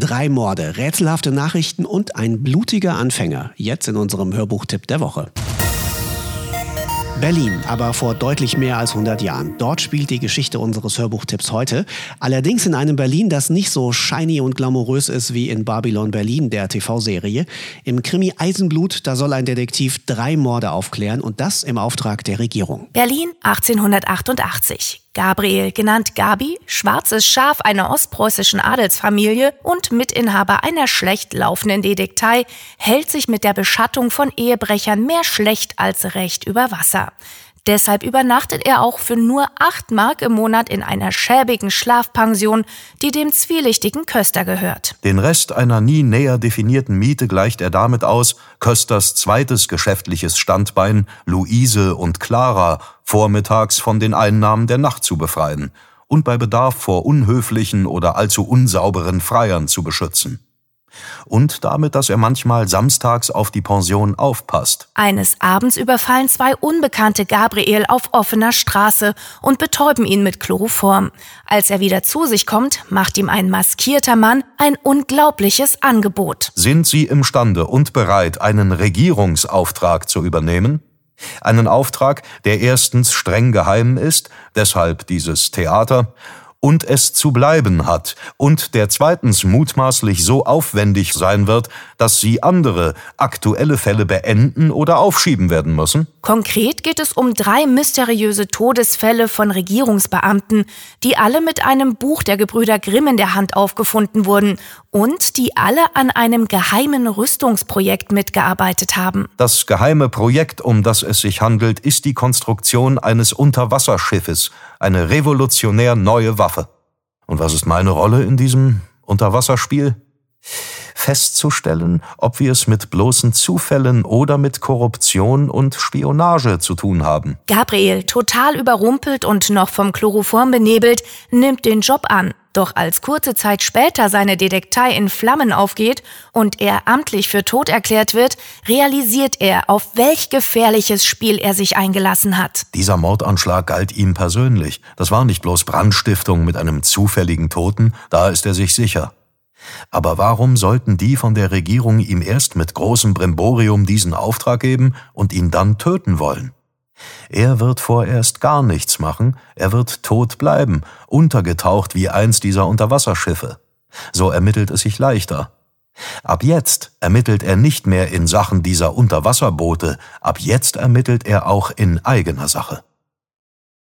Drei Morde, rätselhafte Nachrichten und ein blutiger Anfänger. Jetzt in unserem Hörbuchtipp der Woche. Berlin, aber vor deutlich mehr als 100 Jahren. Dort spielt die Geschichte unseres Hörbuchtipps heute. Allerdings in einem Berlin, das nicht so shiny und glamourös ist wie in Babylon Berlin, der TV-Serie. Im Krimi Eisenblut, da soll ein Detektiv drei Morde aufklären und das im Auftrag der Regierung. Berlin 1888. Gabriel, genannt Gabi, schwarzes Schaf einer ostpreußischen Adelsfamilie und Mitinhaber einer schlecht laufenden Detektei, hält sich mit der Beschattung von Ehebrechern mehr schlecht als recht über Wasser. Deshalb übernachtet er auch für nur acht Mark im Monat in einer schäbigen Schlafpension, die dem zwielichtigen Köster gehört. Den Rest einer nie näher definierten Miete gleicht er damit aus, Kösters zweites geschäftliches Standbein, Luise und Clara, vormittags von den Einnahmen der Nacht zu befreien und bei Bedarf vor unhöflichen oder allzu unsauberen Freiern zu beschützen und damit, dass er manchmal samstags auf die Pension aufpasst. Eines Abends überfallen zwei Unbekannte Gabriel auf offener Straße und betäuben ihn mit Chloroform. Als er wieder zu sich kommt, macht ihm ein maskierter Mann ein unglaubliches Angebot. Sind Sie imstande und bereit, einen Regierungsauftrag zu übernehmen? Einen Auftrag, der erstens streng geheim ist, deshalb dieses Theater, und es zu bleiben hat und der zweitens mutmaßlich so aufwendig sein wird, dass sie andere aktuelle Fälle beenden oder aufschieben werden müssen? Konkret geht es um drei mysteriöse Todesfälle von Regierungsbeamten, die alle mit einem Buch der Gebrüder Grimm in der Hand aufgefunden wurden und die alle an einem geheimen Rüstungsprojekt mitgearbeitet haben. Das geheime Projekt, um das es sich handelt, ist die Konstruktion eines Unterwasserschiffes, eine revolutionär neue Waffe. Und was ist meine Rolle in diesem Unterwasserspiel? festzustellen, ob wir es mit bloßen Zufällen oder mit Korruption und Spionage zu tun haben. Gabriel, total überrumpelt und noch vom Chloroform benebelt, nimmt den Job an. Doch als kurze Zeit später seine Detektei in Flammen aufgeht und er amtlich für tot erklärt wird, realisiert er, auf welch gefährliches Spiel er sich eingelassen hat. Dieser Mordanschlag galt ihm persönlich. Das war nicht bloß Brandstiftung mit einem zufälligen Toten, da ist er sich sicher. Aber warum sollten die von der Regierung ihm erst mit großem Brimborium diesen Auftrag geben und ihn dann töten wollen? Er wird vorerst gar nichts machen, er wird tot bleiben, untergetaucht wie eins dieser Unterwasserschiffe. So ermittelt es sich leichter. Ab jetzt ermittelt er nicht mehr in Sachen dieser Unterwasserboote, ab jetzt ermittelt er auch in eigener Sache.